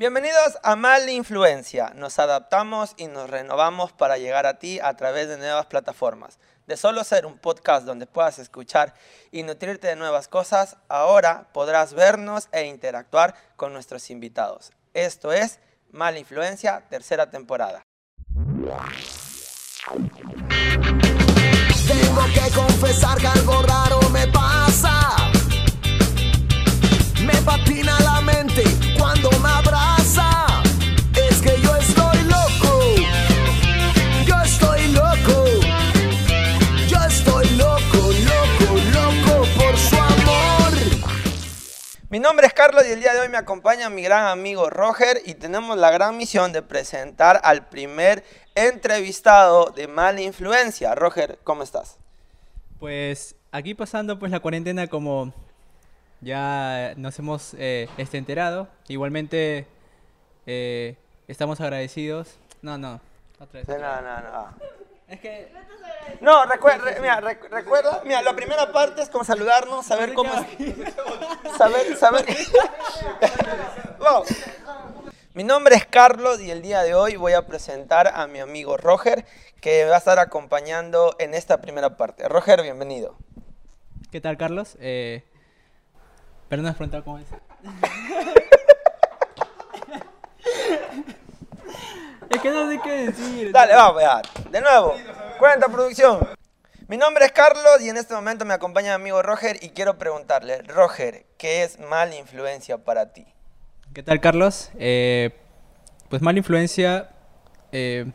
Bienvenidos a Mala Influencia. Nos adaptamos y nos renovamos para llegar a ti a través de nuevas plataformas. De solo ser un podcast donde puedas escuchar y nutrirte de nuevas cosas, ahora podrás vernos e interactuar con nuestros invitados. Esto es Mala Influencia, tercera temporada. Tengo que confesar que algo raro me pasa. Me patina la mente cuando me abraza. Es que yo estoy loco. Yo estoy loco. Yo estoy loco, loco, loco por su amor. Mi nombre es Carlos y el día de hoy me acompaña mi gran amigo Roger y tenemos la gran misión de presentar al primer entrevistado de Mala Influencia. Roger, ¿cómo estás? Pues aquí pasando pues la cuarentena como ya nos hemos eh, este, enterado. Igualmente eh, estamos agradecidos. No, no. Otra vez. No, no, no. Es que No, recuerda, mira, rec- recuerda, mira, la primera parte es como saludarnos, saber cómo es, saber, saber. Vamos. Mi nombre es Carlos y el día de hoy voy a presentar a mi amigo Roger, que va a estar acompañando en esta primera parte. Roger, bienvenido. ¿Qué tal, Carlos? Eh, pero no has preguntado cómo es. es que no sé qué decir. Dale, vamos, ya. De nuevo, cuenta producción. Mi nombre es Carlos y en este momento me acompaña mi amigo Roger y quiero preguntarle, Roger, ¿qué es mala influencia para ti? ¿Qué tal, Carlos? Eh, pues mala influencia, eh,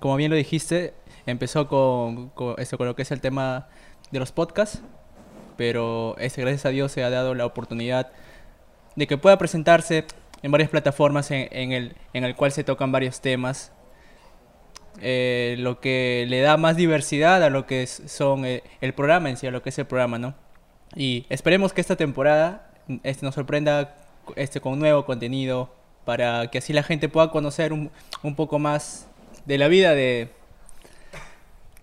como bien lo dijiste, empezó con, con, esto, con lo que es el tema de los podcasts, pero este, gracias a Dios se ha dado la oportunidad de que pueda presentarse en varias plataformas en, en el, en el cual se tocan varios temas, eh, lo que le da más diversidad a lo que es, son eh, el programa en sí, a lo que es el programa, ¿no? Y esperemos que esta temporada este, nos sorprenda este, con nuevo contenido para que así la gente pueda conocer un, un poco más de la vida de...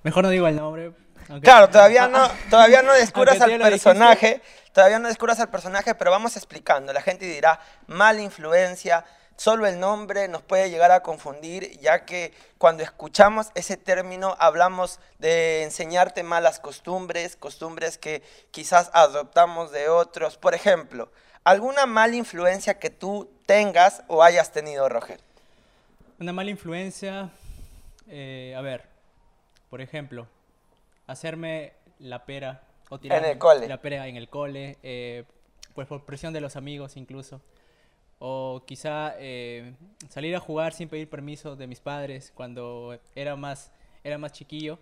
Mejor no digo el nombre. Claro, todavía no, todavía no descubras al personaje, todavía no descubras al personaje, pero vamos explicando. La gente dirá mala influencia, solo el nombre nos puede llegar a confundir, ya que cuando escuchamos ese término hablamos de enseñarte malas costumbres, costumbres que quizás adoptamos de otros. Por ejemplo, alguna mala influencia que tú tengas o hayas tenido, Roger. Una mala influencia, eh, a ver, por ejemplo, hacerme la pera o tirar el cole. la pera en el cole, eh, pues por presión de los amigos incluso, o quizá eh, salir a jugar sin pedir permiso de mis padres cuando era más era más chiquillo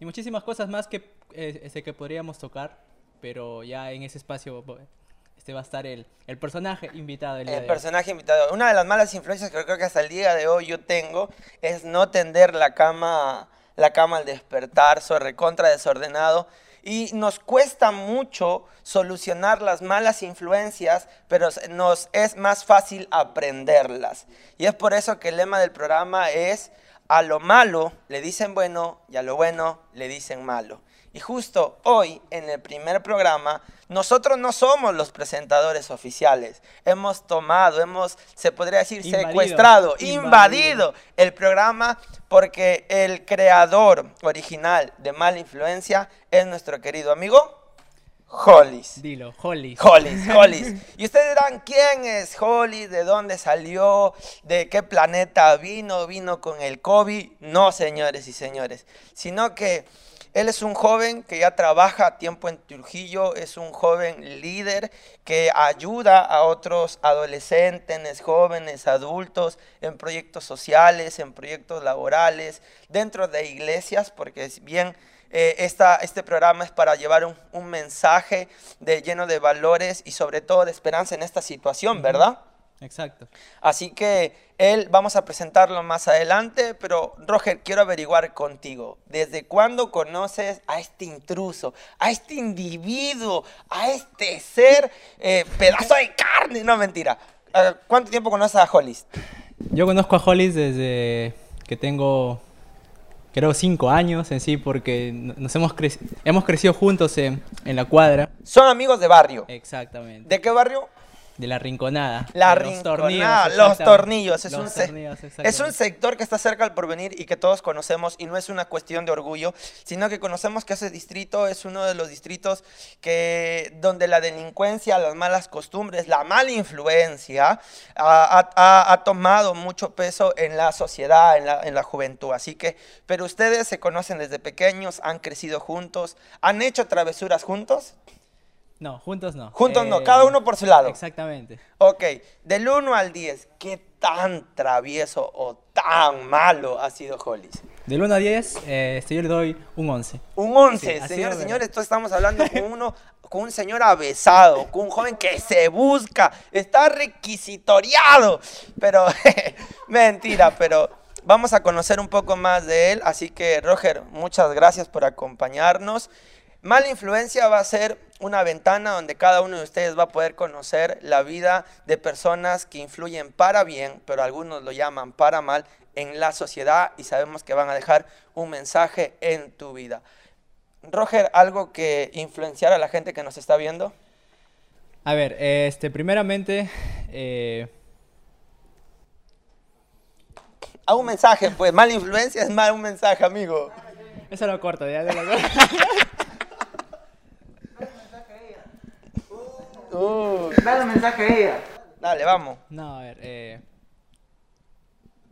y muchísimas cosas más que eh, este, que podríamos tocar, pero ya en ese espacio este va a estar el, el personaje invitado el personaje invitado. Una de las malas influencias que creo que hasta el día de hoy yo tengo es no tender la cama, la cama al despertar, soy recontra desordenado. Y nos cuesta mucho solucionar las malas influencias, pero nos es más fácil aprenderlas. Y es por eso que el lema del programa es, a lo malo le dicen bueno y a lo bueno le dicen malo. Y justo hoy, en el primer programa, nosotros no somos los presentadores oficiales. Hemos tomado, hemos, se podría decir, Invadido, secuestrado, invadido. invadido el programa porque el creador original de Mala Influencia es nuestro querido amigo Hollis. Dilo, Holly. Hollis, Hollis. Y ustedes dirán, ¿quién es Hollis? ¿De dónde salió? ¿De qué planeta vino? ¿Vino con el COVID? No, señores y señores. Sino que él es un joven que ya trabaja a tiempo en Trujillo, es un joven líder que ayuda a otros adolescentes, jóvenes, adultos en proyectos sociales, en proyectos laborales, dentro de iglesias, porque es bien eh, esta, este programa es para llevar un, un mensaje de, lleno de valores y sobre todo de esperanza en esta situación, ¿verdad? Exacto. Así que él vamos a presentarlo más adelante, pero Roger, quiero averiguar contigo, ¿desde cuándo conoces a este intruso, a este individuo, a este ser eh, pedazo de carne? No, mentira. Ah, ¿Cuánto tiempo conoces a Hollis? Yo conozco a Hollis desde que tengo, creo, cinco años en sí, porque no- nos hemos, crec- hemos crecido juntos en, en la cuadra. Son amigos de barrio. Exactamente. ¿De qué barrio? De la rinconada. La de los tornillos, los tornillos. Es, Los un tornillos, es un sector que está cerca al porvenir y que todos conocemos y no es una cuestión de orgullo, sino que conocemos que ese distrito es uno de los distritos que donde la delincuencia, las malas costumbres, la mala influencia ha, ha- ha- ha tomado mucho peso en la sociedad, en la, en la juventud. Así que, pero ustedes se conocen desde pequeños, han crecido juntos, han hecho travesuras juntos. No, juntos no. Juntos no, Eh, cada uno por su lado. Exactamente. Ok, del 1 al 10, ¿qué tan travieso o tan malo ha sido Hollis? Del 1 a 10, eh, este, yo le doy un 11. Un 11, Sí, señores, es, señores, entonces estamos hablando con uno, con un señor avesado, con un joven que se busca, está requisitoriado, pero mentira, pero vamos a conocer un poco más de él, así que Roger, muchas gracias por acompañarnos. Mala influencia va a ser una ventana donde cada uno de ustedes va a poder conocer la vida de personas que influyen para bien, pero algunos lo llaman para mal en la sociedad y sabemos que van a dejar un mensaje en tu vida. Roger, ¿algo que influenciar a la gente que nos está viendo? A ver, este, primeramente, eh, A un mensaje, pues mala influencia es mal un mensaje, amigo. eso lo corto, ya, lo corto. Dale un mensaje a ella. Dale, vamos. No, a ver, eh,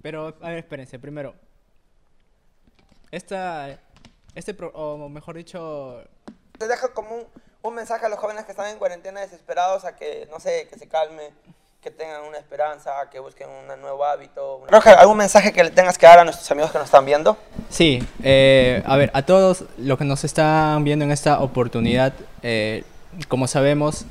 pero, a ver, espérense, primero. Esta, este, pro- o mejor dicho, Te dejo como un, un mensaje a los jóvenes que están en cuarentena desesperados a que, no sé, que se calmen, que tengan una esperanza, que busquen un nuevo hábito. Roger, ¿algún mensaje que le tengas que dar a nuestros amigos que nos están viendo? Sí, eh, a ver, a todos los que nos están viendo en esta oportunidad, eh, como sabemos,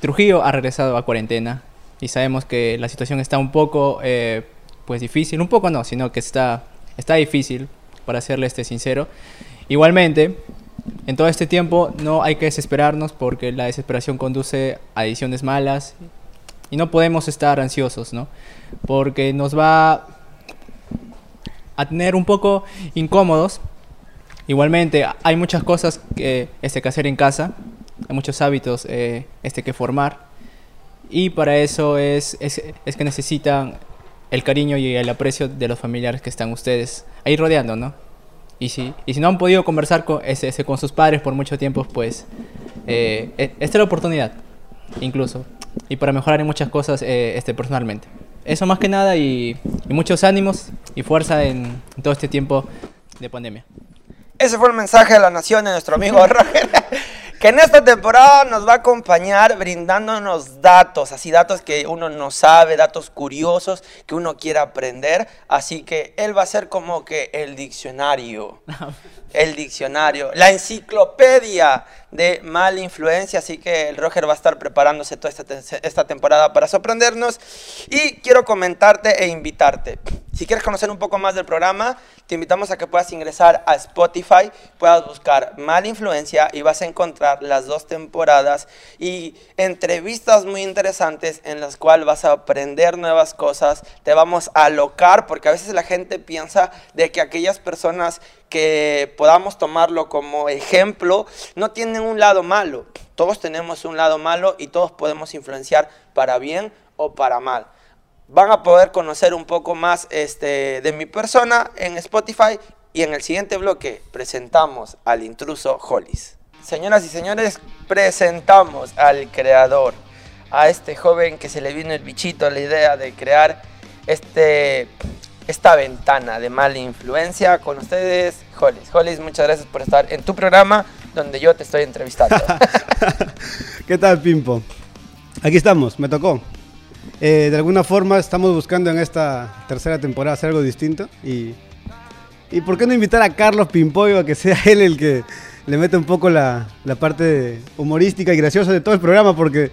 Trujillo ha regresado a cuarentena y sabemos que la situación está un poco, eh, pues difícil, un poco no, sino que está, está difícil, para serle este sincero. Igualmente, en todo este tiempo no hay que desesperarnos porque la desesperación conduce a decisiones malas y no podemos estar ansiosos, ¿no? Porque nos va a tener un poco incómodos. Igualmente, hay muchas cosas que, este, que hacer en casa, muchos hábitos eh, este, que formar. Y para eso es, es, es que necesitan el cariño y el aprecio de los familiares que están ustedes ahí rodeando, ¿no? Y si, y si no han podido conversar con, ese, ese- con sus padres por mucho tiempo, pues eh, e- esta es la oportunidad, incluso. Y para mejorar en muchas cosas eh, este, personalmente. Eso más que nada y, y muchos ánimos y fuerza en, en todo este tiempo de pandemia. Ese fue el mensaje de la nación de nuestro amigo Roger, que en esta temporada nos va a acompañar brindándonos datos, así datos que uno no sabe, datos curiosos que uno quiere aprender. Así que él va a ser como que el diccionario, el diccionario, la enciclopedia de mala influencia. Así que el Roger va a estar preparándose toda esta, esta temporada para sorprendernos. Y quiero comentarte e invitarte. Si quieres conocer un poco más del programa, te invitamos a que puedas ingresar a Spotify, puedas buscar Mala Influencia y vas a encontrar las dos temporadas y entrevistas muy interesantes en las cuales vas a aprender nuevas cosas, te vamos a alocar porque a veces la gente piensa de que aquellas personas que podamos tomarlo como ejemplo no tienen un lado malo. Todos tenemos un lado malo y todos podemos influenciar para bien o para mal van a poder conocer un poco más este, de mi persona en Spotify y en el siguiente bloque presentamos al intruso Hollis. Señoras y señores, presentamos al creador, a este joven que se le vino el bichito la idea de crear este, esta ventana de mala influencia con ustedes, Hollis. Hollis, muchas gracias por estar en tu programa donde yo te estoy entrevistando. ¿Qué tal, Pimpo? Aquí estamos, me tocó. Eh, de alguna forma estamos buscando en esta tercera temporada hacer algo distinto y, y ¿por qué no invitar a Carlos Pimpollo a que sea él el que le mete un poco la, la parte humorística y graciosa de todo el programa porque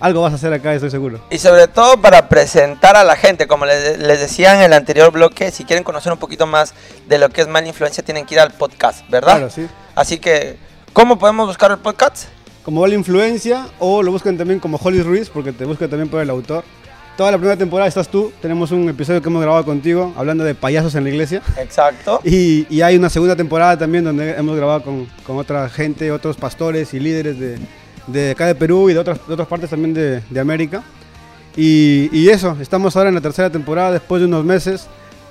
algo vas a hacer acá, estoy seguro. Y sobre todo para presentar a la gente, como les, les decía en el anterior bloque, si quieren conocer un poquito más de lo que es mala influencia, tienen que ir al podcast, ¿verdad? Claro, sí. Así que, ¿cómo podemos buscar el podcast? Como la influencia o lo buscan también como Holly Ruiz porque te buscan también por el autor. Toda la primera temporada estás tú, tenemos un episodio que hemos grabado contigo hablando de payasos en la iglesia. Exacto. Y, y hay una segunda temporada también donde hemos grabado con, con otra gente, otros pastores y líderes de, de acá de Perú y de otras, de otras partes también de, de América. Y, y eso, estamos ahora en la tercera temporada después de unos meses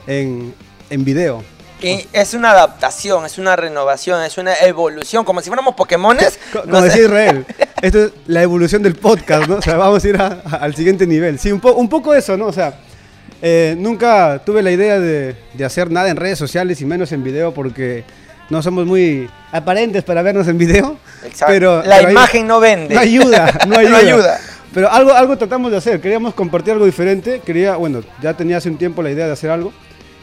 en, en video. Y es una adaptación, es una renovación, es una evolución, como si fuéramos Pokémones. Como decía Israel, esto es la evolución del podcast, ¿no? O sea, vamos a ir a- a- al siguiente nivel. Sí, un, po- un poco eso, ¿no? O sea, eh, nunca tuve la idea de, de hacer nada en redes sociales y menos en video porque no somos muy aparentes para vernos en video. Exacto. Pero, la pero imagen no vende. No ayuda, no ayuda. No ayuda. Pero algo, algo tratamos de hacer, queríamos compartir algo diferente, quería, bueno, ya tenía hace un tiempo la idea de hacer algo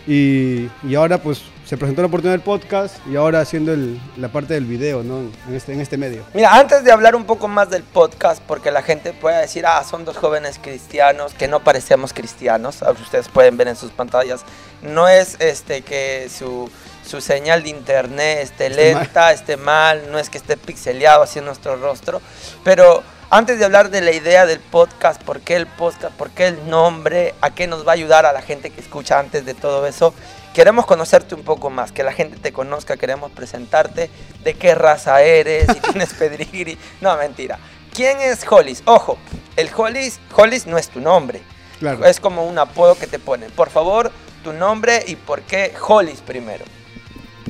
y, y ahora pues se presentó la oportunidad del podcast y ahora haciendo el- la parte del video, ¿no? En este, en este medio. Mira, antes de hablar un poco más del podcast, porque la gente puede decir, ah, son dos jóvenes cristianos que no parecemos cristianos, ustedes pueden ver en sus pantallas, no es este que su, su señal de internet esté Esté mal. lenta, esté mal, no es que esté pixeleado así en nuestro rostro, pero antes de hablar de la idea del podcast, por qué el podcast, por qué el nombre, a qué nos va a ayudar a la gente que escucha antes de todo eso, queremos conocerte un poco más, que la gente te conozca, queremos presentarte, de qué raza eres, si tienes pedigrí. No, mentira. ¿Quién es Hollis? Ojo, el Hollis, Hollis no es tu nombre, Claro. es como un apodo que te ponen. Por favor, tu nombre y por qué Hollis primero.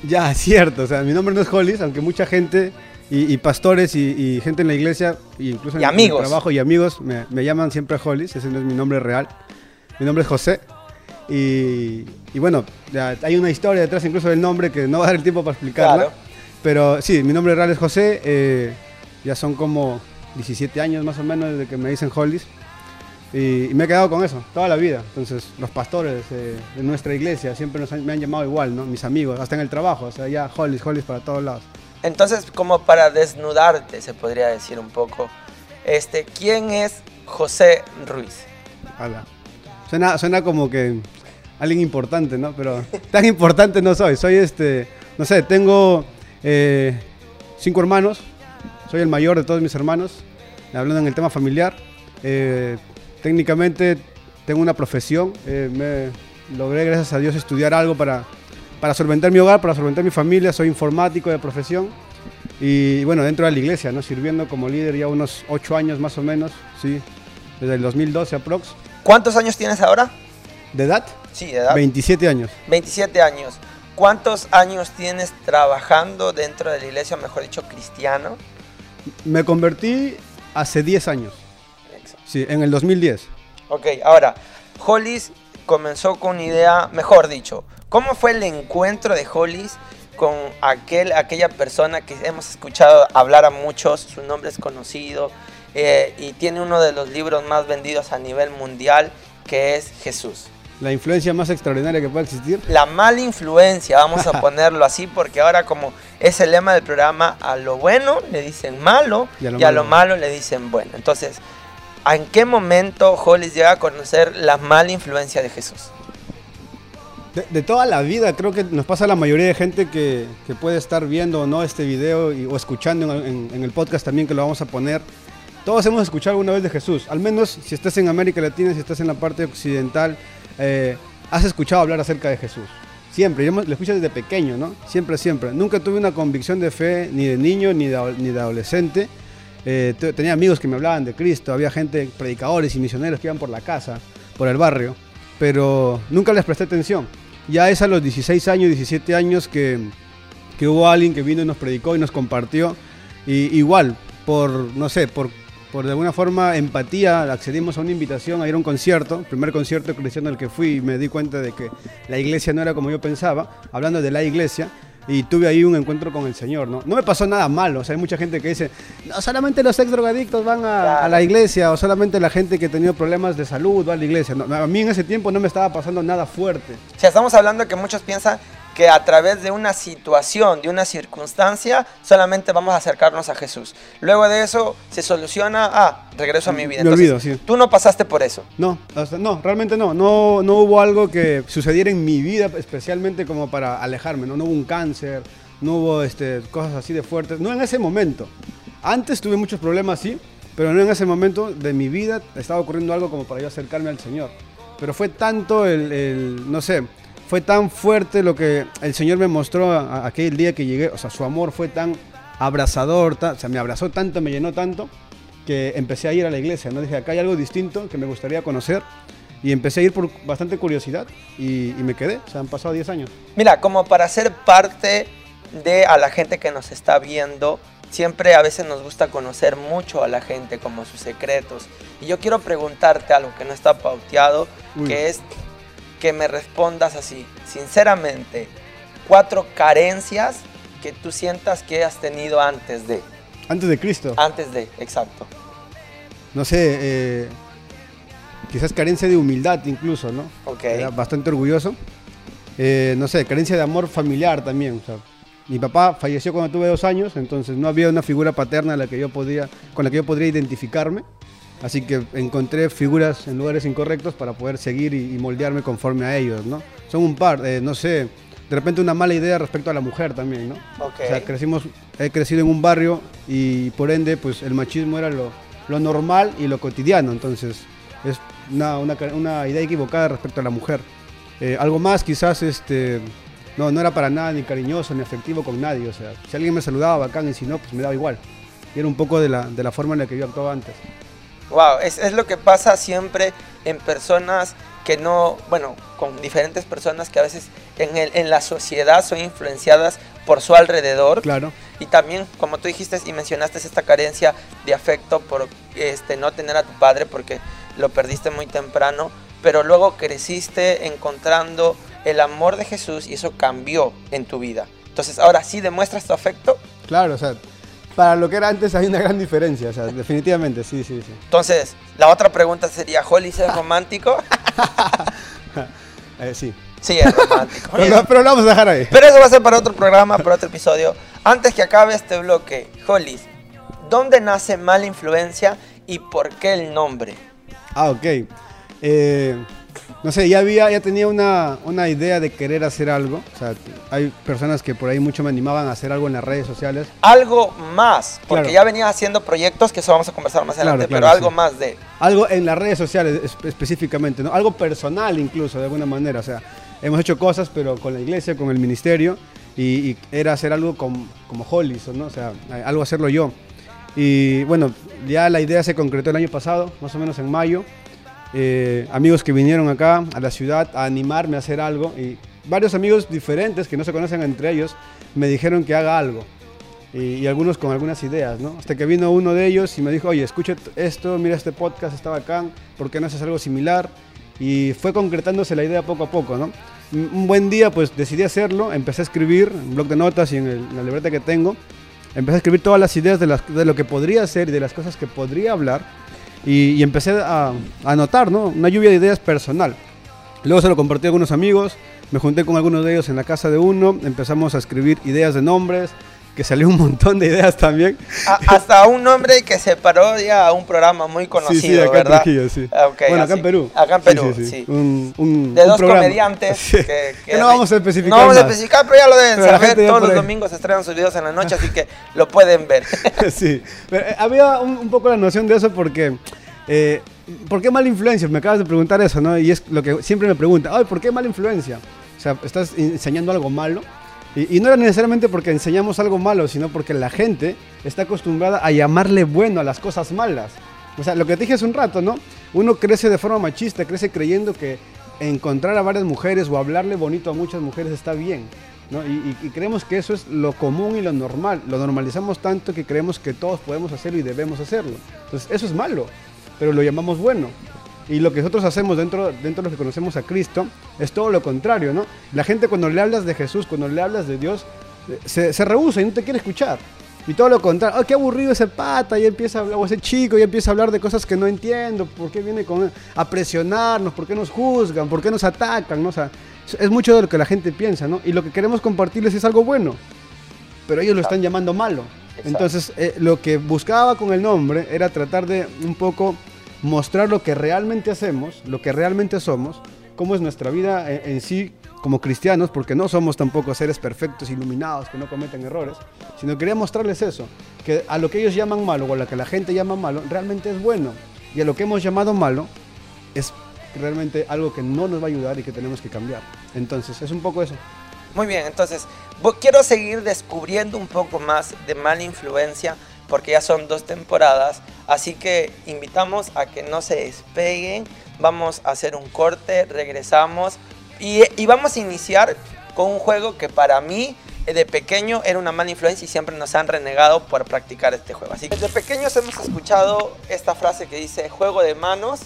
Ya, cierto. O sea, mi nombre no es Hollis, aunque mucha gente y, y pastores y, y gente en la iglesia, incluso en, Y el- en amigos. el trabajo y amigos, me, me llaman siempre Hollis. Ese no es mi nombre real. Mi nombre es José. Y, y bueno, ya hay una historia detrás incluso del nombre que no va a dar el tiempo para explicarla. Claro. Pero sí, mi nombre real es José. eh, ya son como 17 años más o menos desde que me dicen Hollis. Y, y me he quedado con eso toda la vida. Entonces, los pastores eh, de nuestra iglesia siempre nos han- me han llamado igual, ¿no? Mis amigos, hasta en el trabajo. O sea, ya Hollis, Hollis para todos lados. Entonces, como para desnudarte, se podría decir un poco, este, ¿quién es José Ruiz? Ala. Suena, suena como que alguien importante, ¿no? Pero tan importante no soy. Soy este, no sé, tengo eh, cinco hermanos. Soy el mayor de todos mis hermanos. Hablando en el tema familiar. Eh, técnicamente tengo una profesión. eh, me logré, gracias a Dios, estudiar algo para, para solventar mi hogar, para solventar mi familia. Soy informático de profesión. Y bueno, dentro de la iglesia, ¿no? Sirviendo como líder ya unos ocho años más o menos, sí. Desde el 2012 aprox. ¿Cuántos años tienes ahora? ¿De edad? Sí, de edad. 27 años. 27 años. ¿Cuántos años tienes trabajando dentro de la iglesia, mejor dicho, cristiano? Me convertí hace 10 años. Sí, en el 2010. Ok, ahora, Hollis comenzó con una idea, mejor dicho, ¿cómo fue el encuentro de Hollis con aquel, aquella persona que hemos escuchado hablar a muchos, su nombre es conocido eh, y tiene uno de los libros más vendidos a nivel mundial, que es Jesús? La influencia más extraordinaria que puede existir. La mala influencia, vamos a ponerlo así, porque ahora como es el lema del programa, a lo bueno le dicen malo y a lo, malo. le dicen bueno. Entonces, ¿en qué momento Hollis llega a conocer la mala influencia de Jesús? De, de toda la vida, creo que nos pasa a la mayoría de gente que, que puede estar viendo o no este video y- o escuchando en, en- en el podcast también que lo vamos a poner. Todos hemos escuchado alguna vez de Jesús. Al menos si estás en América Latina, si estás en la parte occidental, eh, has escuchado hablar acerca de Jesús. Siempre, yo lo escucho desde pequeño, ¿no? Siempre, siempre. Nunca tuve una convicción de fe ni de niño ni de, ni de adolescente. Eh, te- tenía amigos que me hablaban de Cristo, había gente, predicadores y misioneros que iban por la casa, por el barrio, pero nunca les presté atención. Ya es a los 16 años, 17 años que, que hubo alguien que vino y nos predicó y nos compartió. Y igual, por, no sé, por, por de alguna forma empatía, accedimos a una invitación a ir a un concierto, primer concierto cristiano al que fui y me di cuenta de que la iglesia no era como yo pensaba, hablando de la iglesia, y tuve ahí un encuentro con el Señor, ¿no? No me pasó nada malo, o sea, hay mucha gente que dice, no, solamente los ex drogadictos van a, la iglesia, o solamente la gente que ha tenido problemas de salud va a la iglesia. No, a mí en ese tiempo no me estaba pasando nada fuerte. Estamos hablando que muchos piensan que a través de una situación, de una circunstancia, solamente vamos a acercarnos a Jesús. Luego de eso se soluciona, ah, regreso a mi vida. Me olvido, sí. Tú no pasaste por eso. No, hasta- no, realmente no. no. No hubo algo que sucediera en mi vida especialmente como para alejarme. No, no hubo un cáncer, no hubo este, cosas así de fuertes. No en ese momento. Antes tuve muchos problemas, sí, pero no en ese momento de mi vida estaba ocurriendo algo como para yo acercarme al Señor. Pero fue tanto el, el- no sé, fue tan fuerte lo que el Señor me mostró a- a aquel día que llegué. O sea, su amor fue tan abrazador, o sea, me abrazó tanto, me llenó tanto, que empecé a ir a la iglesia, ¿no? Dije, acá hay algo distinto que me gustaría conocer, y empecé a ir por bastante curiosidad, y, y me quedé, o sea, han pasado 10 años. Mira, como para ser parte de a la gente que nos está viendo, siempre a veces nos gusta conocer mucho a la gente, como sus secretos. Y yo quiero preguntarte algo que no está pauteado, Uy. que es que me respondas así, sinceramente, cuatro carencias que tú sientas que has tenido antes de, Antes de Cristo, antes de, exacto. no sé, eh, quizás carencia de humildad incluso, ¿no? Ok. Era bastante orgulloso. Eh, no sé, carencia de amor familiar también. o sea, mi papá falleció cuando tuve dos años, entonces no había una figura paterna a la que yo podía, con la que yo podría identificarme. Así que encontré figuras en lugares incorrectos para poder seguir y, y moldearme conforme a ellos, ¿no? Son un par, eh, no sé, de repente una mala idea respecto a la mujer también, ¿no? Ok. O sea, crecimos, he crecido en un barrio y por ende, pues el machismo era lo, lo normal y lo cotidiano. Entonces, es una, una, una idea equivocada respecto a la mujer. Eh, algo más, quizás, este, no, no era para nada ni cariñoso ni afectivo con nadie. O sea, si alguien me saludaba bacán y si no, pues me daba igual. Y era un poco de la, de la forma en la que yo actuaba antes. Wow, es, es lo que pasa siempre en personas que no, bueno, con diferentes personas que a veces en, el, en la sociedad son influenciadas por su alrededor. Claro. Y también, como tú dijiste y mencionaste esta carencia de afecto por este, no tener a tu padre porque lo perdiste muy temprano, pero luego creciste encontrando el amor de Jesús y eso cambió en tu vida. Entonces, ahora sí demuestras tu afecto. Claro, o sea, para lo que era antes hay una gran diferencia. O sea, definitivamente, sí, sí, sí. Entonces, la otra pregunta sería, ¿Holly es romántico? Eh, sí. Sí, es romántico. Pero, lo- pero lo vamos a dejar ahí. Pero eso va a ser para otro programa, para otro episodio. Antes que acabe este bloque, Hollis, ¿dónde nace mala influencia y por qué el nombre? Ah, ok. Eh, no sé, ya había, ya tenía una, una idea de querer hacer algo. O sea, hay personas que por ahí mucho me animaban a hacer algo en las redes sociales. Algo más, porque Claro. ya venías haciendo proyectos, que eso vamos a conversar más Claro, adelante, claro, pero algo sí. más de... Algo en las redes sociales espe- específicamente, ¿no? Algo personal incluso, de alguna manera. O sea, hemos hecho cosas, pero con la iglesia, con el ministerio. Y, y era hacer algo com- como Hollis, ¿no? O sea, algo hacerlo yo. Y bueno, ya la idea se concretó el año pasado, más o menos en mayo. Eh, amigos que vinieron acá a la ciudad a animarme a hacer algo. Y varios amigos diferentes que no se conocen entre ellos me dijeron que haga algo. Y, algunos con algunas ideas, ¿no? Hasta que vino uno de ellos y me dijo, oye, escucha esto, mira este podcast, está bacán, ¿por qué no haces algo similar? Y fue concretándose la idea poco a poco, ¿no? Un buen día, pues decidí hacerlo, empecé a escribir en blog de notas y en, la libreta que tengo. Empecé a escribir todas las ideas de lo que podría hacer y de las cosas que podría hablar. Y, empecé a, a ¿no? Una lluvia de ideas personal. Luego se lo compartí a algunos amigos, me junté con algunos de ellos en la casa de uno, empezamos a escribir ideas de nombres, que salió un montón de ideas también. A- hasta un nombre que se parodia a un programa muy conocido, sí, sí, acá ¿verdad? en Trujillo, sí. Ah, ok, bueno, acá así. en Perú. Acá en Perú, sí, sí. Un, un- De un dos programa. comediantes Sí. que, Que no vamos a especificar No vamos a especificar, pero ya lo deben Pero saber. Todos los domingos se estrenan sus videos en la noche, así que lo pueden ver. sí, pero eh, había un, un poco la noción de eso porque, eh, ¿por qué mala influencia? Me acabas de preguntar eso, ¿no? Y es lo que siempre me preguntan, ay, ¿por qué mala influencia? O sea, estás enseñando algo malo. Y, no era necesariamente porque enseñamos algo malo, sino porque la gente está acostumbrada a llamarle bueno a las cosas malas. O sea, lo que te dije hace un rato, ¿no? Uno crece de forma machista, crece creyendo que encontrar a varias mujeres o hablarle bonito a muchas mujeres está bien. ¿no? Y- y creemos que eso es lo común y lo normal. Lo normalizamos tanto que creemos que todos podemos hacerlo y debemos hacerlo. Entonces, eso es malo, pero lo llamamos bueno. Y lo que nosotros hacemos dentro, dentro de los que conocemos a Cristo es todo lo contrario, ¿no? La gente cuando le hablas de Jesús, cuando le hablas de Dios, eh, se, se rehúsa y no te quiere escuchar. Y todo lo contrario, oh, qué aburrido ese pata, y empieza a hablar, o ese chico, y empieza a hablar de cosas que no entiendo, ¿por qué viene con, a presionarnos? ¿Por qué nos juzgan? ¿Por qué nos atacan? ¿no? O sea, es- mucho de lo que la gente piensa, ¿no? Y lo que queremos compartirles es algo bueno, pero ellos lo están llamando malo. Exacto. Entonces, eh, lo que buscaba con el nombre era tratar de un poco mostrar lo que realmente hacemos, lo que realmente somos, cómo es nuestra vida en, sí como cristianos, porque no somos tampoco seres perfectos, iluminados, que no cometen errores, sino quería mostrarles eso, que a lo que ellos llaman malo o a lo que la gente llama malo, realmente es bueno. Y a lo que hemos llamado malo es realmente algo que no nos va a ayudar y que tenemos que cambiar. Entonces, es un poco eso. Muy bien, entonces quiero seguir descubriendo un poco más de mala influencia porque ya son dos temporadas, así que invitamos a que no se despeguen, vamos a hacer un corte, regresamos y, y vamos a iniciar con un juego que para mí eh, de pequeño era una mala influencia y siempre nos han renegado por practicar este juego. Así que desde pequeños hemos escuchado esta frase que dice juego de manos,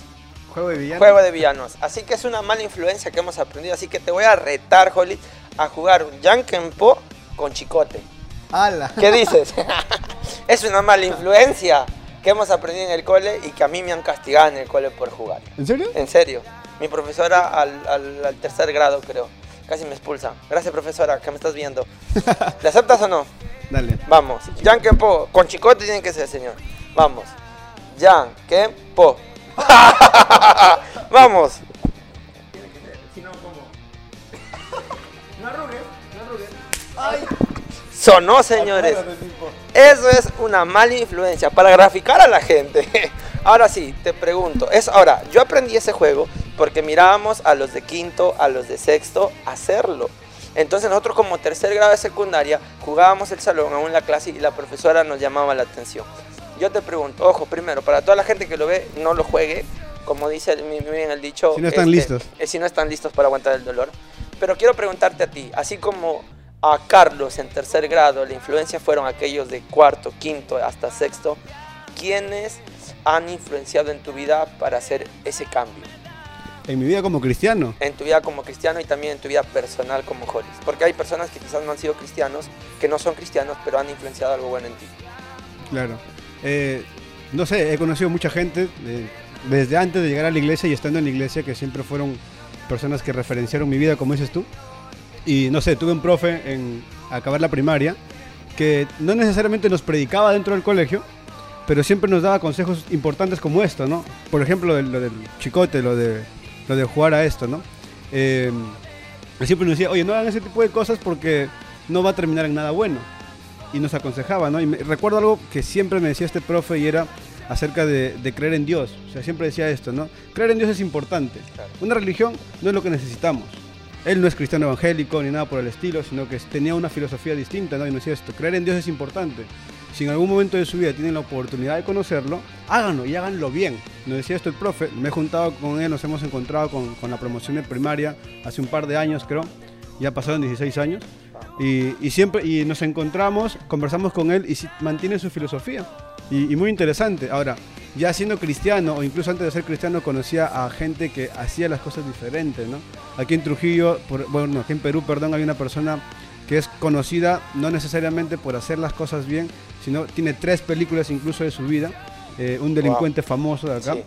Juego de villano. Juego de villanos. Así que es una mala influencia que hemos aprendido. Así que te voy a retar, Holly, a jugar un Jankenpo con chicote. ¡Hala! ¿Qué dices? es una mala influencia que hemos aprendido en el cole y que a mí me han castigado en el cole por jugar. ¿En serio? En serio. Mi profesora al, al- al tercer grado, creo. Casi me expulsa. Gracias, profesora, que me estás viendo. ¿Le aceptas o no? Dale. Vamos. Jankenpo. Con chicote tiene que ser, señor. Vamos. Jankenpo. Vamos. Sonó, señores. Eso es una mala influencia para graficar a la gente. Ahora sí, te pregunto. Es, ahora, yo aprendí ese juego porque mirábamos a los de quinto, a los de sexto hacerlo. Entonces nosotros como tercer grado de secundaria jugábamos el salón aún en la clase y la profesora nos llamaba la atención. Yo te pregunto, ojo, primero, para toda la gente que lo ve, no lo juegue, como dice el- muy bien el dicho. Si no están listos. eh, si no están listos para aguantar el dolor. Pero quiero preguntarte a ti, así como a Carlos en tercer grado, la influencia fueron aquellos de cuarto, quinto, hasta sexto, ¿quiénes han influenciado en tu vida para hacer ese cambio? En mi vida como cristiano. En tu vida como cristiano y también en tu vida personal como Jolis. Porque hay personas que quizás no han sido cristianos, que no son cristianos, pero han influenciado algo bueno en ti. Claro. Eh, no sé, he conocido mucha gente eh, desde antes de llegar a la iglesia y estando en la iglesia que siempre fueron personas que referenciaron mi vida, como dices tú. Y no sé, tuve un profe en acabar la primaria que no necesariamente nos predicaba dentro del colegio, pero siempre nos daba consejos importantes como esto, ¿no? Por ejemplo, lo del, lo del chicote, lo de, lo de jugar a esto, ¿no? Eh, siempre nos decía, oye, no hagan ese tipo de cosas porque no va a terminar en nada bueno y nos aconsejaba, ¿no? Y me- recuerdo algo que siempre me decía este profe y era acerca de, de creer en Dios. O sea, siempre decía esto, ¿no? Creer en Dios es importante. Una religión no es lo que necesitamos. Él no es cristiano evangélico ni nada por el estilo, sino que tenía una filosofía distinta, ¿no? Y nos decía esto, creer en Dios es importante. Si en algún momento de su vida tienen la oportunidad de conocerlo, háganlo y háganlo bien. Nos decía esto el profe, me he juntado con él, nos hemos encontrado con, con la promoción de primaria hace un par de años, creo. Ya pasaron 16 años. Y, y siempre y nos encontramos, conversamos con él y mantiene su filosofía. Y muy interesante. Ahora, ya siendo cristiano o incluso antes de ser cristiano conocía a gente que hacía las cosas diferentes, ¿no? Aquí en Trujillo, por- bueno, aquí en Perú, perdón, hay una persona que es conocida no necesariamente por hacer las cosas bien, sino tiene tres películas incluso de su vida. Eh, un delincuente famoso de acá Sí.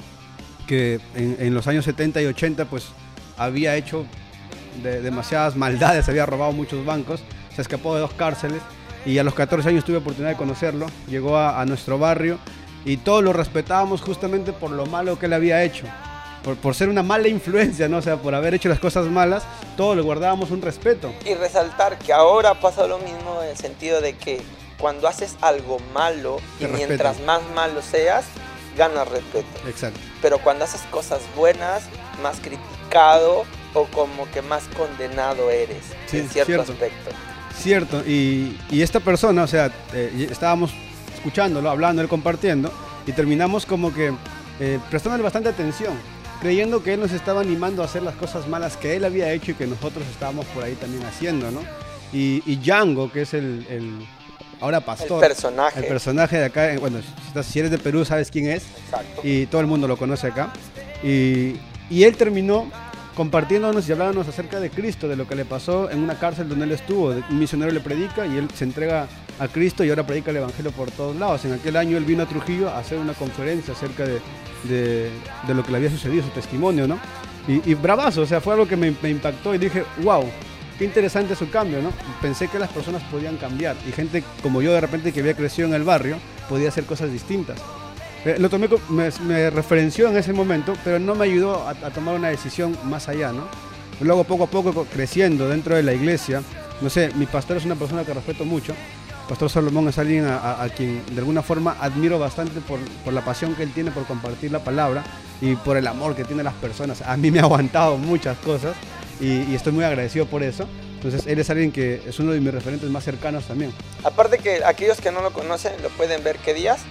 que en, en los años 70 y 80 pues había hecho de- demasiadas maldades, había robado muchos bancos, se escapó de dos cárceles y a los 14 años tuve oportunidad de conocerlo, llegó a, a nuestro barrio y todos lo respetábamos justamente por lo malo que él había hecho, por, por ser una mala influencia, ¿no? o sea, por haber hecho las cosas malas, todos le guardábamos un respeto. Y resaltar que ahora pasa lo mismo en el sentido de que cuando haces algo malo y respetan. mientras más malo seas, ganas respeto. Exacto. Pero cuando haces cosas buenas, más criticado o como que más condenado eres Sí, en cierto cierto. aspecto. Cierto, y, y esta persona, o sea, eh, estábamos escuchándolo, hablando, él compartiendo, y terminamos como que eh, prestándole bastante atención, creyendo que él nos estaba animando a hacer las cosas malas que él había hecho y que nosotros estábamos por ahí también haciendo, ¿no? Y, y Django, que es el, el ahora pastor, El personaje. el personaje de acá, eh, bueno, si eres de Perú sabes quién es, Exacto. y todo el mundo lo conoce acá. Y, y él terminó compartiéndonos y hablándonos acerca de Cristo, de lo que le pasó en una cárcel donde él estuvo. Un misionero le predica y él se entrega a Cristo y ahora predica el Evangelio por todos lados. En aquel año él vino a Trujillo a hacer una conferencia acerca de, de- lo que le había sucedido, su testimonio, ¿no? Y, bravazo, o sea, fue algo que me, impactó y dije, wow, qué interesante su cambio, ¿no? Pensé que las personas podían cambiar y gente como yo de repente que había crecido en el barrio podía hacer cosas distintas. Eh, lo tomé, me, referenció en ese momento, pero no me ayudó a, a tomar una decisión más allá, ¿no? Luego poco a poco co- creciendo dentro de la iglesia, no sé, mi pastor es una persona que respeto mucho. Pastor Salomón es alguien a, a- a quien de alguna forma admiro bastante por, por la pasión que él tiene por compartir la palabra y por el amor que tiene a las personas. A mí me ha aguantado muchas cosas y, y estoy muy agradecido por eso. Entonces él es alguien que es uno de mis referentes más cercanos también. Aparte que aquellos que no lo conocen lo pueden ver qué días,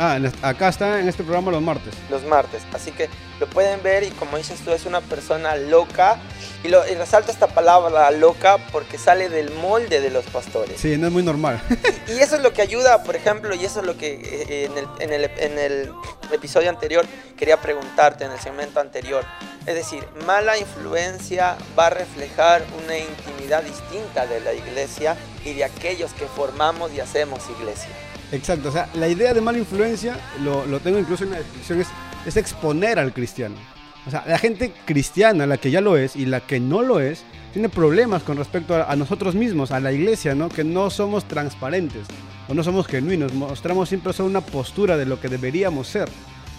Ah, acá está en este programa los martes. los martes. Así que lo pueden ver y como dices tú es una persona loca. Y, lo, y resalto esta palabra loca porque sale del molde de los pastores. Sí, no es muy normal. Y eso es lo que ayuda, por ejemplo, y eso es lo que eh, en, el, en, el, en el episodio anterior quería preguntarte, en el segmento anterior. Es decir, mala influencia va a reflejar una intimidad distinta de la iglesia y de aquellos que formamos y hacemos iglesia. Exacto, o sea, la idea de mala influencia, lo, lo tengo incluso en la descripción, es, es exponer al cristiano. O sea, la gente cristiana, la que ya lo es y la que no lo es, tiene problemas con respecto a, a nosotros mismos, a la iglesia, ¿no? Que no somos transparentes o no somos genuinos, mostramos siempre solo una postura de lo que deberíamos ser.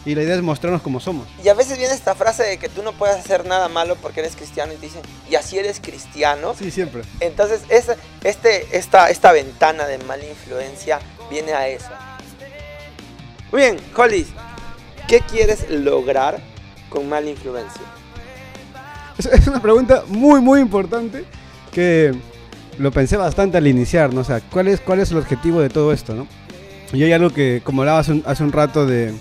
Y la idea es mostrarnos como somos. Y a veces viene esta frase de que tú no puedes hacer nada malo porque eres cristiano y te dicen, y así eres cristiano. Sí, siempre. Entonces, esa- este, esta, esta ventana de mala influencia viene a eso. Muy bien, Hollis, ¿qué quieres lograr con mala influencia? Es, una pregunta muy, muy importante que lo pensé bastante al iniciar, ¿no? O sea, ¿cuál es, cuál es el objetivo de todo esto, no? Y hay algo que, como hablaba hace un, hace un rato de,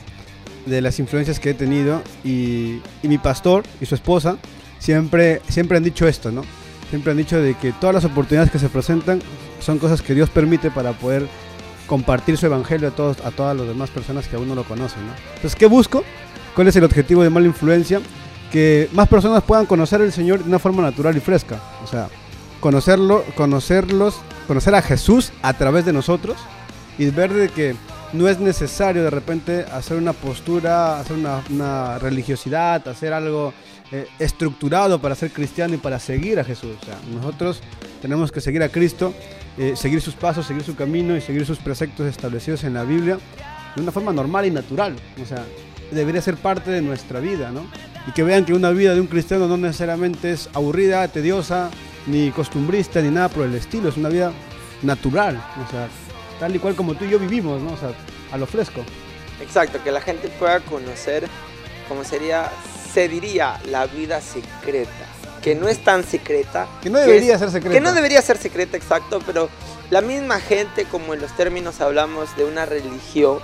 de las influencias que he tenido, y, y mi pastor y su esposa siempre, siempre han dicho esto, ¿no? Siempre han dicho de que todas las oportunidades que se presentan son cosas que Dios permite para poder compartir su evangelio a, todos, a todas las demás personas que aún no lo conocen, ¿no? Entonces, ¿qué busco? ¿Cuál es el objetivo de mala influencia? que más personas puedan conocer al Señor de una forma natural y fresca. O sea, conocerlo, conocerlos, conocer a Jesús a través de nosotros y ver de que no es necesario de repente hacer una postura, hacer una, una religiosidad, hacer algo eh, estructurado para ser cristiano y para seguir a Jesús. O sea, nosotros tenemos que seguir a Cristo, eh, seguir sus pasos, seguir su camino y seguir sus preceptos establecidos en la Biblia de una forma normal y natural. O sea, debería ser parte de nuestra vida, ¿no? Y que vean que una vida de un cristiano no necesariamente es aburrida, tediosa, ni costumbrista, ni nada por el estilo. Es una vida natural, o sea, tal y cual como tú y yo vivimos, ¿no? O sea, a lo fresco. Exacto, que la gente pueda conocer, como sería, se diría, la vida secreta. Que no es tan secreta. Que no debería es- ser secreta. Que no debería ser secreta, exacto, pero la misma gente, como en los términos hablamos de una religión,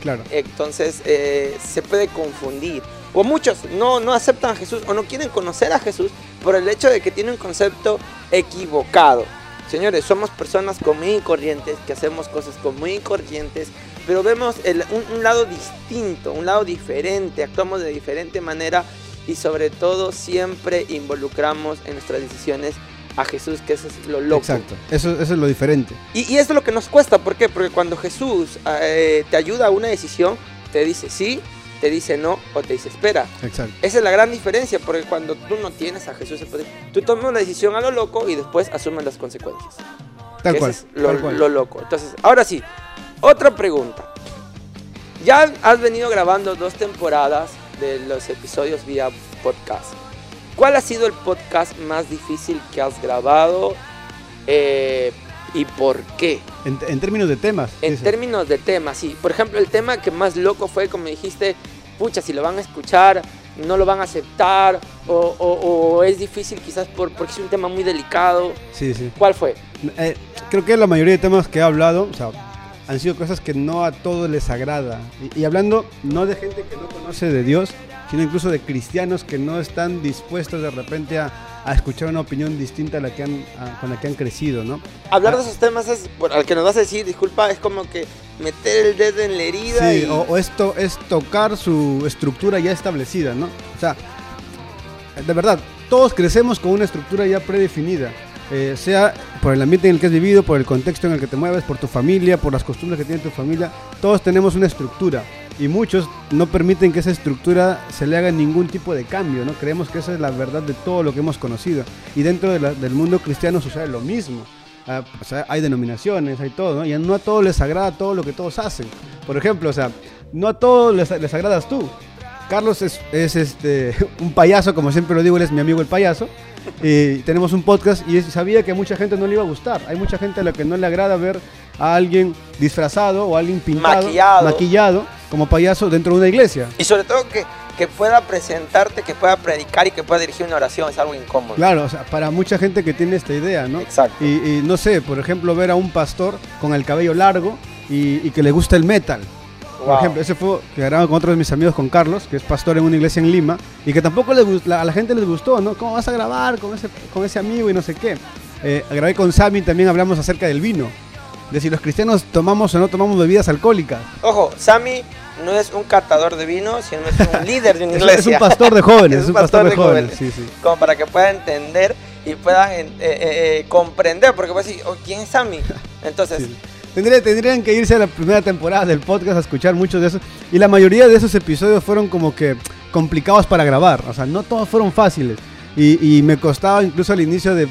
Claro. entonces eh, se puede confundir. O muchos no, no aceptan a Jesús o no quieren conocer a Jesús por el hecho de que tienen un concepto equivocado. Señores, somos personas común y corrientes, que hacemos cosas común y corrientes, pero vemos el- un, un lado distinto, un lado diferente, actuamos de diferente manera y sobre todo siempre involucramos en nuestras decisiones a Jesús, que eso es lo loco. Exacto. Eso, eso es lo diferente. Y, y eso es lo que nos cuesta, ¿por qué? Porque cuando Jesús eh, te ayuda a una decisión, te dice sí, te dice no o te dice espera. Exacto. Esa es la gran diferencia, porque cuando tú no tienes a Jesús, tú tomas una decisión a lo loco y después asumes las consecuencias. Tal cual. es lo, tal cual. lo loco. Entonces, ahora sí, otra pregunta. Ya has venido grabando dos temporadas de los episodios vía podcast. ¿Cuál ha sido el podcast más difícil que has grabado eh, y por qué? En, en términos de temas. En términos de temas, sí. Por ejemplo, el tema que más loco fue, como dijiste, pucha, si lo van a escuchar, no lo van a aceptar, o, o- o es difícil quizás por, porque es un tema muy delicado. Sí, sí. ¿Cuál fue? Eh, creo que la mayoría de temas que he hablado, o sea, han sido cosas que no a todos les agrada. Y, y hablando no de gente que no conoce de Dios, sino incluso de cristianos que no están dispuestos de repente a, a escuchar una opinión distinta a la que han, a- con la que han crecido, ¿no? Hablar Ah. de esos temas es, al que nos vas a decir, disculpa, es como que meter el dedo en la herida Sí, y... o, o esto es tocar su estructura ya establecida, ¿no? O sea, de verdad, todos crecemos con una estructura ya predefinida. eh, sea por el ambiente en el que has vivido, por el contexto en el que te mueves, por tu familia, por las costumbres que tiene tu familia, todos tenemos una estructura y muchos no permiten que esa estructura se le haga ningún tipo de cambio, ¿no? Creemos que esa es la verdad de todo lo que hemos conocido y dentro del mundo cristiano sucede lo mismo. Ah, o sea, hay denominaciones, hay todo, ¿no? Y no a todos les agrada todo lo que todos hacen. Por ejemplo, o sea, no a todos les agradas tú. Carlos es, es, este, un payaso, como siempre lo digo, él es mi amigo el payaso. Y tenemos un podcast y sabía que a mucha gente no le iba a gustar. Hay mucha gente a la que no le agrada ver a alguien disfrazado o a alguien pintado, Maquillado. maquillado como payaso dentro de una iglesia. Y sobre todo que, que pueda presentarte, que pueda predicar y que pueda dirigir una oración, es algo incómodo. Claro, o sea, para mucha gente que tiene esta idea, ¿no? Exacto. Y, y no sé, por ejemplo, ver a un pastor con el cabello largo y, y que le gusta el metal. Por Wow. ejemplo, ese fue que grababa con otro de mis amigos, con Carlos, que es pastor en una iglesia en Lima, y que tampoco le gust- la- a la gente les gustó, ¿no? ¿Cómo vas a grabar con ese, con ese amigo y no sé qué? Eh, grabé con Sammy, también hablamos acerca del vino, de si los cristianos tomamos o no tomamos bebidas alcohólicas. Ojo, Sammy no es un catador de vino, sino es un líder de una Es, iglesia. es un pastor de jóvenes, es un pastor, de jóvenes. Sí, sí. Como para que pueda entender y pueda eh, eh, eh, comprender, porque puede decir, oh, ¿quién es Sammy? Entonces, Sí. Tendría- tendrían que irse a la primera temporada del podcast a escuchar muchos de esos. Y la mayoría de esos episodios fueron como que complicados para grabar. O sea, no todos fueron fáciles. Y, y me costaba incluso al inicio de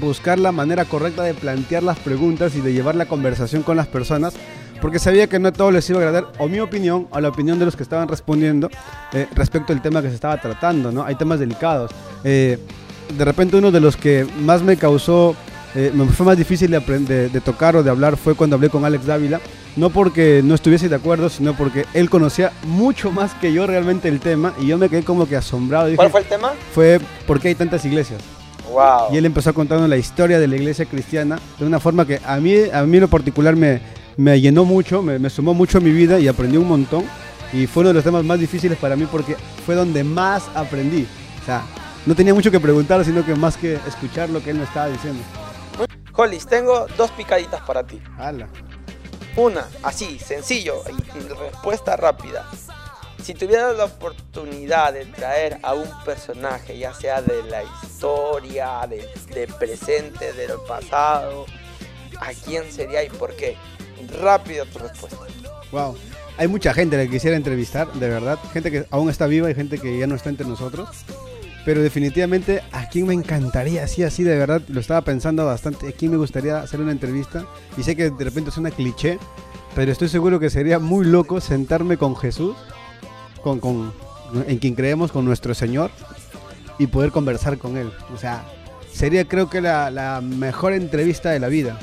buscar la manera correcta de plantear las preguntas y de llevar la conversación con las personas. Porque sabía que no a todos les iba a agradar o mi opinión o la opinión de los que estaban respondiendo eh, respecto al tema que se estaba tratando. ¿no? Hay temas delicados. Eh, de repente uno de los que más me causó eh, me fue más difícil de, aprend- de, de tocar o de hablar fue cuando hablé con Alex Dávila. No porque no estuviese de acuerdo, sino porque él conocía mucho más que yo realmente el tema y yo me quedé como que asombrado. Dije, ¿cuál fue el tema? fue por qué hay tantas iglesias. Wow. Y él empezó contando la historia de la iglesia cristiana de una forma que a mí, a mí en lo particular me, me llenó mucho, me, me sumó mucho a mi vida y aprendí un montón. Y fue uno de los temas más difíciles para mí porque fue donde más aprendí. O sea, no tenía mucho que preguntar, sino que más que escuchar lo que él me estaba diciendo. Hollis, tengo dos picaditas para ti. Hala. Una, así, sencillo y respuesta rápida. Si tuvieras la oportunidad de traer a un personaje, ya sea de la historia, de, de presente, del pasado, ¿a quién sería y por qué? Rápido tu respuesta. Wow. Hay mucha gente que quisiera entrevistar, de verdad. Gente que aún está viva y gente que ya no está entre nosotros. Pero definitivamente, ¿a quién me encantaría? Así, así, de verdad, lo estaba pensando bastante. ¿A quién me gustaría hacer una entrevista? Y sé que de repente suena cliché, pero estoy seguro que sería muy loco sentarme con Jesús, con, con, en quien creemos, con nuestro Señor, y poder conversar con Él. O sea, sería creo que la, la mejor entrevista de la vida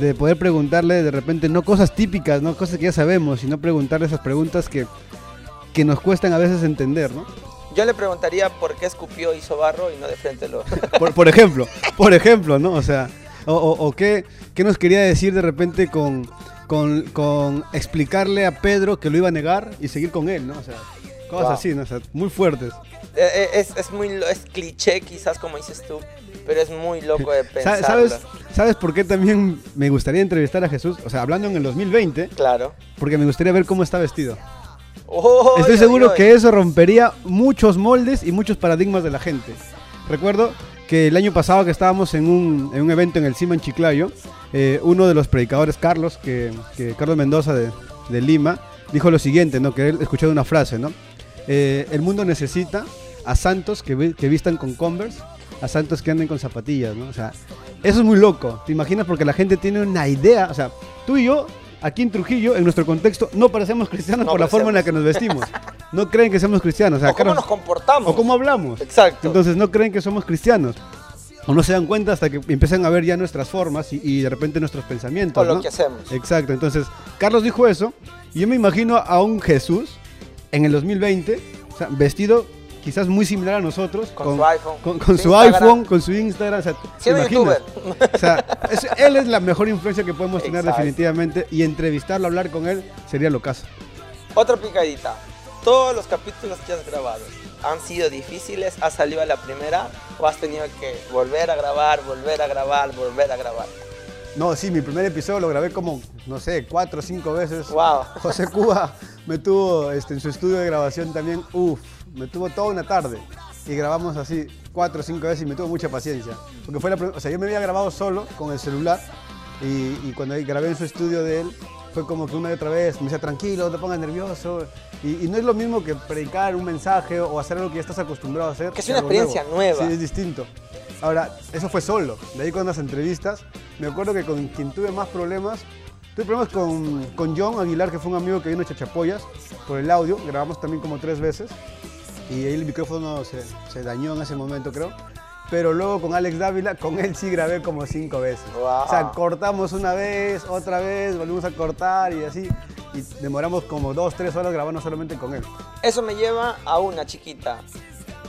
de poder preguntarle de repente no cosas típicas, no cosas que ya sabemos, sino preguntarle esas preguntas que, que nos cuestan a veces entender, ¿no? Yo le preguntaría por qué escupió hizo barro y no de frente lo. Por, por ejemplo, por ejemplo, ¿no? O sea, o, o- o qué, qué nos quería decir de repente con, con, con explicarle a Pedro que lo iba a negar y seguir con él, ¿no? O sea, cosas Wow. así, ¿no? O sea, muy fuertes. Eh, eh, es, es muy es cliché quizás como dices tú, pero es muy loco de Sa- pensar. ¿Sabes, ¿Sabes por qué también me gustaría entrevistar a Jesús? O sea, hablando en el 2020, Claro. porque me gustaría ver cómo está vestido. Oh, Estoy seguro que eso rompería muchos moldes y muchos paradigmas de la gente. Recuerdo que el año pasado que estábamos en un, en un evento en el CIMA en Chiclayo, eh, uno de los predicadores, Carlos, que, que Carlos Mendoza de, de Lima, dijo lo siguiente, ¿no? que él escuchó una frase, ¿no? Eh, el mundo necesita a santos que, que vistan con Converse, a santos que anden con zapatillas, ¿no? O sea, eso es muy loco, ¿te imaginas? Porque la gente tiene una idea, o sea, tú y yo, aquí en Trujillo, en nuestro contexto, no parecemos cristianos No por la forma en la que nos vestimos. No creen que somos cristianos. O, sea, O cómo nos comportamos. o cómo hablamos. Exacto. Entonces no creen que somos cristianos. O no se dan cuenta hasta que empiezan a ver ya nuestras formas y, y de repente nuestros pensamientos. o lo ¿no? que hacemos. Exacto. Entonces, Carlos dijo eso. Y yo me imagino a un Jesús en el 2020, o sea, vestido quizás muy similar a nosotros. Con su iPhone, Con, con su iPhone, con su Instagram. O sea, ¿te Siendo youtuber. O sea, es- él es la mejor influencia que podemos tener Exacto. definitivamente. Y entrevistarlo, hablar con él, sería lo caso. Otra picadita. Todos los capítulos que has grabado han sido difíciles. ¿Has salido a la primera o has tenido que volver a grabar, volver a grabar, volver a grabar? No, sí, mi primer episodio lo grabé como, no sé, cuatro o cinco veces. Wow. José Cuba me tuvo este, en su estudio de grabación también, uff, me tuvo toda una tarde. Y grabamos así cuatro o cinco veces y me tuvo mucha paciencia. Porque fue la o sea, yo me había grabado solo con el celular y, y cuando grabé en su estudio de él, fue como que una y otra vez me decía, tranquilo, no te pongas nervioso. Y, y no es lo mismo que predicar un mensaje o hacer algo que ya estás acostumbrado a hacer. Que es una experiencia nueva. Sí, es distinto. Ahora, eso fue solo. De ahí con las entrevistas, me acuerdo que con quien tuve más problemas, tuve problemas con, con John Aguilar, que fue un amigo que vino a Chachapoyas por el audio. Grabamos también como tres veces. Y ahí el micrófono se, se dañó en ese momento, creo. Pero luego con Alex Dávila, con él sí grabé como cinco veces. Wow. O sea, cortamos una vez, otra vez, volvimos a cortar y así. y demoramos como dos, tres horas grabando solamente con él. Eso me lleva a una chiquita.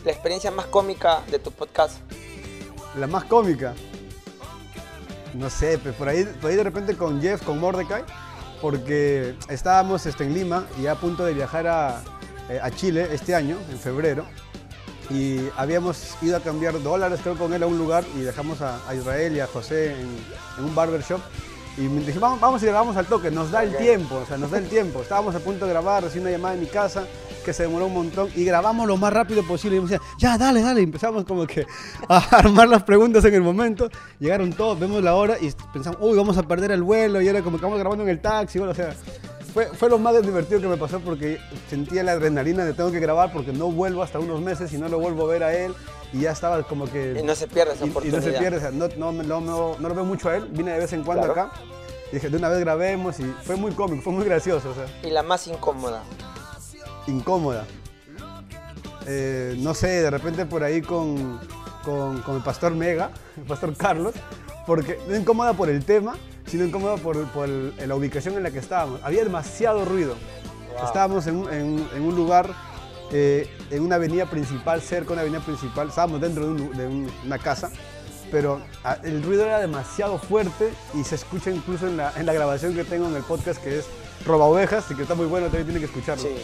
La experiencia más cómica de tu podcast. La más cómica. No sé, pues por ahí, por ahí de repente con Jeff, con Mordecai, porque estábamos este, en Lima y a punto de viajar a, a Chile este año, en febrero, y habíamos ido a cambiar dólares, creo, con él a un lugar y dejamos a, a Israel y a José en, en un barbershop. Y me dije, vamos, vamos y grabamos al toque, nos da el tiempo, o sea, nos da el tiempo. Estábamos a punto de grabar, recién una llamada en mi casa, que se demoró un montón, y grabamos lo más rápido posible. Y me decían, ya, dale, dale. Y empezamos como que a armar las preguntas en el momento. Llegaron todos, vemos la hora y pensamos, uy, vamos a perder el vuelo. Y era como que vamos grabando en el taxi, bueno, o sea, fue, fue lo más divertido que me pasó porque sentía la adrenalina de tengo que grabar porque no vuelvo hasta unos meses y no lo vuelvo a ver a él. Y ya estaba como que... Y no se pierde esa Y- y oportunidad. no se pierde, o sea, no, no, no, no- lo veo mucho a él, vine de vez en cuando Claro. acá. Y dije, de una vez grabemos y fue muy cómico, fue muy gracioso, o sea, Y la más incómoda. incómoda. Eh, no sé, de repente por ahí con, con, con el pastor Mega, el pastor Carlos, porque incómoda por el tema, sino incómoda por, por el- la ubicación en la que estábamos. Había demasiado ruido. Wow. Estábamos en, un- en- en un lugar, eh, en una avenida principal, cerca de una avenida principal, estábamos dentro de, un- de un- una casa, pero ah, el ruido era demasiado fuerte y se escucha incluso en la, en la grabación que tengo en el podcast que es Roba Ovejas y que está muy bueno, también tienen que escucharlo. Sí.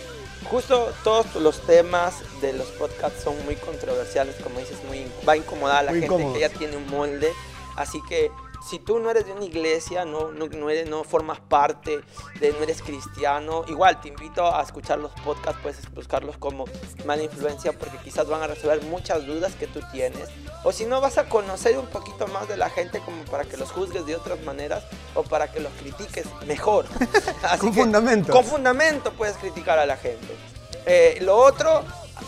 Justo todos los temas de los podcasts son muy controversiales, como dices, muy, va a incomodar a la Muy gente que ya tiene un molde. Así que si tú no eres de una iglesia, no, no, no, eres- no formas parte, de, no eres cristiano, igual te invito a escuchar los podcasts, puedes buscarlos como mala influencia porque quizás van a resolver muchas dudas que tú tienes. O si no, vas a conocer un poquito más de la gente como para que los juzgues de otras maneras o para que los critiques mejor. Así Con que- fundamento. Con fundamento puedes criticar a la gente. Eh, lo otro,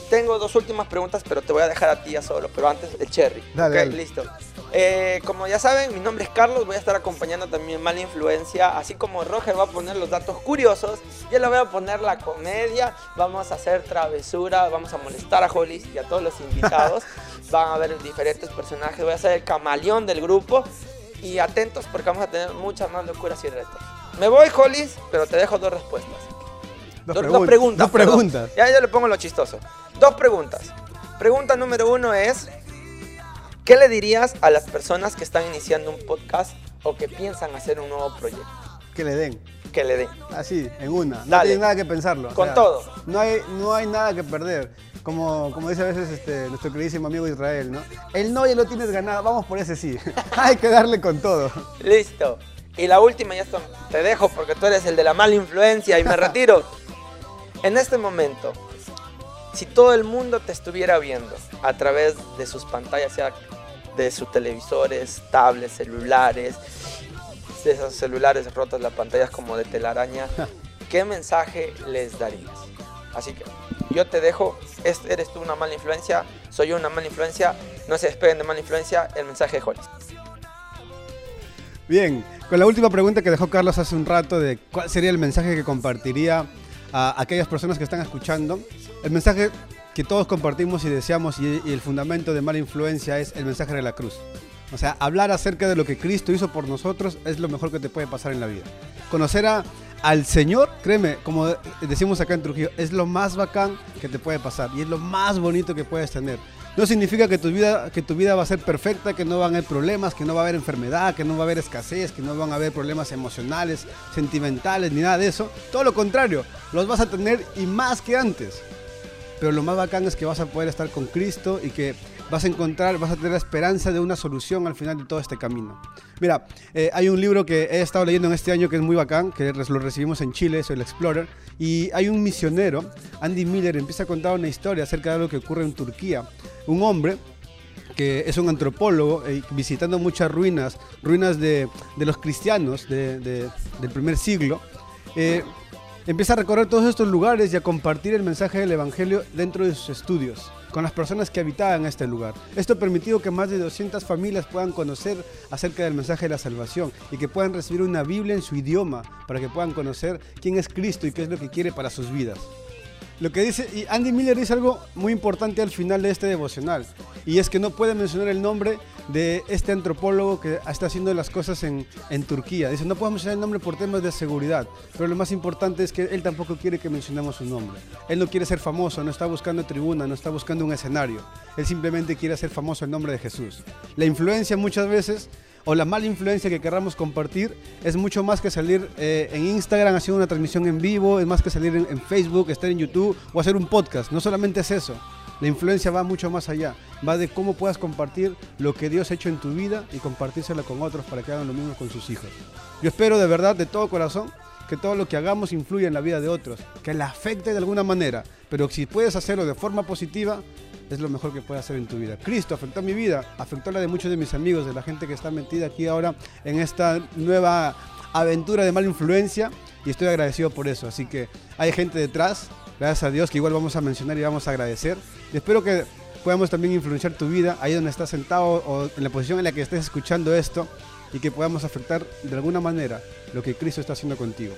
tengo dos últimas preguntas, pero te voy a dejar a ti ya solo. Pero antes, el cherry. Dale, dale. listo. Eh, como ya saben, mi nombre es Carlos. Voy a estar acompañando también Mala Influencia. Así como Roger va a poner los datos curiosos, yo le voy a poner la comedia. Vamos a hacer travesura. Vamos a molestar a Hollis y a todos los invitados. Van a ver diferentes personajes. Voy a ser el camaleón del grupo. Y atentos porque vamos a tener muchas más locuras y retos. Me voy, Hollis, pero te dejo dos respuestas. Dos, Dos, pregun- dos preguntas. Dos perdón. preguntas. Ya yo le pongo lo chistoso. Dos preguntas. Pregunta número uno es, ¿qué le dirías a las personas que están iniciando un podcast o que piensan hacer un nuevo proyecto? Que le den. Que le den. Así, en una. No Dale. nada que pensarlo. o Con todo. No hay, no hay nada que perder. Como, como dice a veces este, nuestro queridísimo amigo Israel, ¿no? El no ya lo tienes ganado, vamos por ese sí. hay que darle con todo. Listo. Y la última, ya te dejo porque tú eres el de la mala influencia y me retiro. En este momento, si todo el mundo te estuviera viendo a través de sus pantallas, sea de sus televisores, tablets, celulares, de esos celulares rotos, las pantallas como de telaraña, ¿qué mensaje les darías? Así que yo te dejo, es- eres tú una mala influencia, soy yo una mala influencia, no se despeguen de mala influencia, el mensaje de Hollis. Bien, con la última pregunta que dejó Carlos hace un rato de cuál sería el mensaje que compartiría a aquellas personas que están escuchando. El mensaje que todos compartimos y deseamos y, el fundamento de mala influencia es el mensaje de la cruz. O sea, hablar acerca de lo que Cristo hizo por nosotros es lo mejor que te puede pasar en la vida. Conocer a, al Señor, créeme, como decimos acá en Trujillo, es lo más bacán que te puede pasar y es lo más bonito que puedes tener. No significa que tu vida, que tu vida va a ser perfecta, que no van a haber problemas, que no va a haber enfermedad, que no va a haber escasez, que no van a haber problemas emocionales, sentimentales, ni nada de eso. Todo lo contrario, los vas a tener y más que antes. Pero lo más bacán es que vas a poder estar con Cristo y que vas a encontrar, vas a tener la esperanza de una solución al final de todo este camino. Mira, eh, hay un libro que he estado leyendo en este año que es muy bacán, que lo recibimos en Chile, es el Explorer, y hay un misionero, Andy Miller, empieza a contar una historia acerca de algo que ocurre en Turquía. Un hombre que es un antropólogo eh, visitando muchas ruinas, ruinas de, los cristianos de- de- del primer siglo, eh, empieza a recorrer todos estos lugares y a compartir el mensaje del Evangelio dentro de sus estudios, con las personas que habitaban este lugar. Esto ha permitido que más de 200 familias puedan conocer acerca del mensaje de la salvación y que puedan recibir una Biblia en su idioma para que puedan conocer quién es Cristo y qué es lo que quiere para sus vidas. Lo que dice, y Andy Miller dice algo muy importante al final de este devocional, y es que no puede mencionar el nombre de este antropólogo que está haciendo las cosas en, en Turquía. Dice, no puedo mencionar el nombre por temas de seguridad, pero lo más importante es que él tampoco quiere que mencionemos su nombre. Él no quiere ser famoso, no está buscando tribuna, no está buscando un escenario. Él simplemente quiere hacer famoso el nombre de Jesús. La influencia muchas veces o la mala influencia que querramos compartir es mucho más que salir eh, en Instagram haciendo una transmisión en vivo, es más que salir en, en Facebook, estar en YouTube o hacer un podcast. No solamente es eso. La influencia va mucho más allá. Va de cómo puedas compartir lo que Dios ha hecho en tu vida y compartírselo con otros para que hagan lo mismo con sus hijos. Yo espero de verdad, de todo corazón, que todo lo que hagamos influya en la vida de otros, que la afecte de alguna manera, pero si puedes hacerlo de forma positiva, es lo mejor que puedes hacer en tu vida. Cristo afectó mi vida, afectó la de muchos de mis amigos, de la gente que está metida aquí ahora en esta nueva aventura de mala influencia y estoy agradecido por eso. Así que hay gente detrás, gracias a Dios, que igual vamos a mencionar y vamos a agradecer. Y espero que podamos también influenciar tu vida ahí donde estás sentado o en la posición en la que estés escuchando esto y que podamos afectar de alguna manera lo que Cristo está haciendo contigo.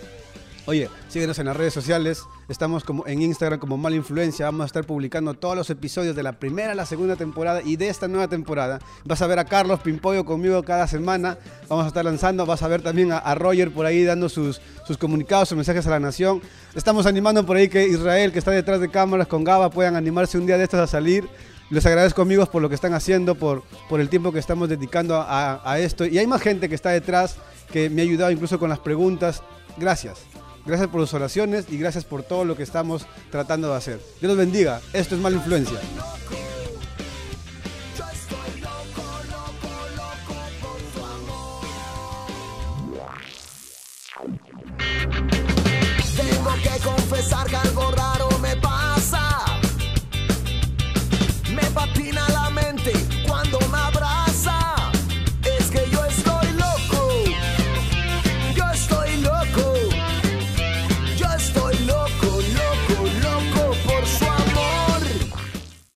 Oye, síguenos en las redes sociales. Estamos como en Instagram como Mala Influencia. Vamos a estar publicando todos los episodios de la primera, la segunda temporada y de esta nueva temporada. Vas a ver a Carlos Pimpollo conmigo cada semana. Vamos a estar lanzando. Vas a ver también a, Roger por ahí dando sus, sus comunicados, sus mensajes a la nación. Estamos animando por ahí que Israel, que está detrás de cámaras con Gaba, puedan animarse un día de estos a salir. Les agradezco amigos por lo que están haciendo, por, por el tiempo que estamos dedicando a esto. Y hay más gente que está detrás, que me ha ayudado incluso con las preguntas. Gracias. Gracias por sus oraciones y gracias por todo lo que estamos tratando de hacer. Dios los bendiga. Esto es mala influencia.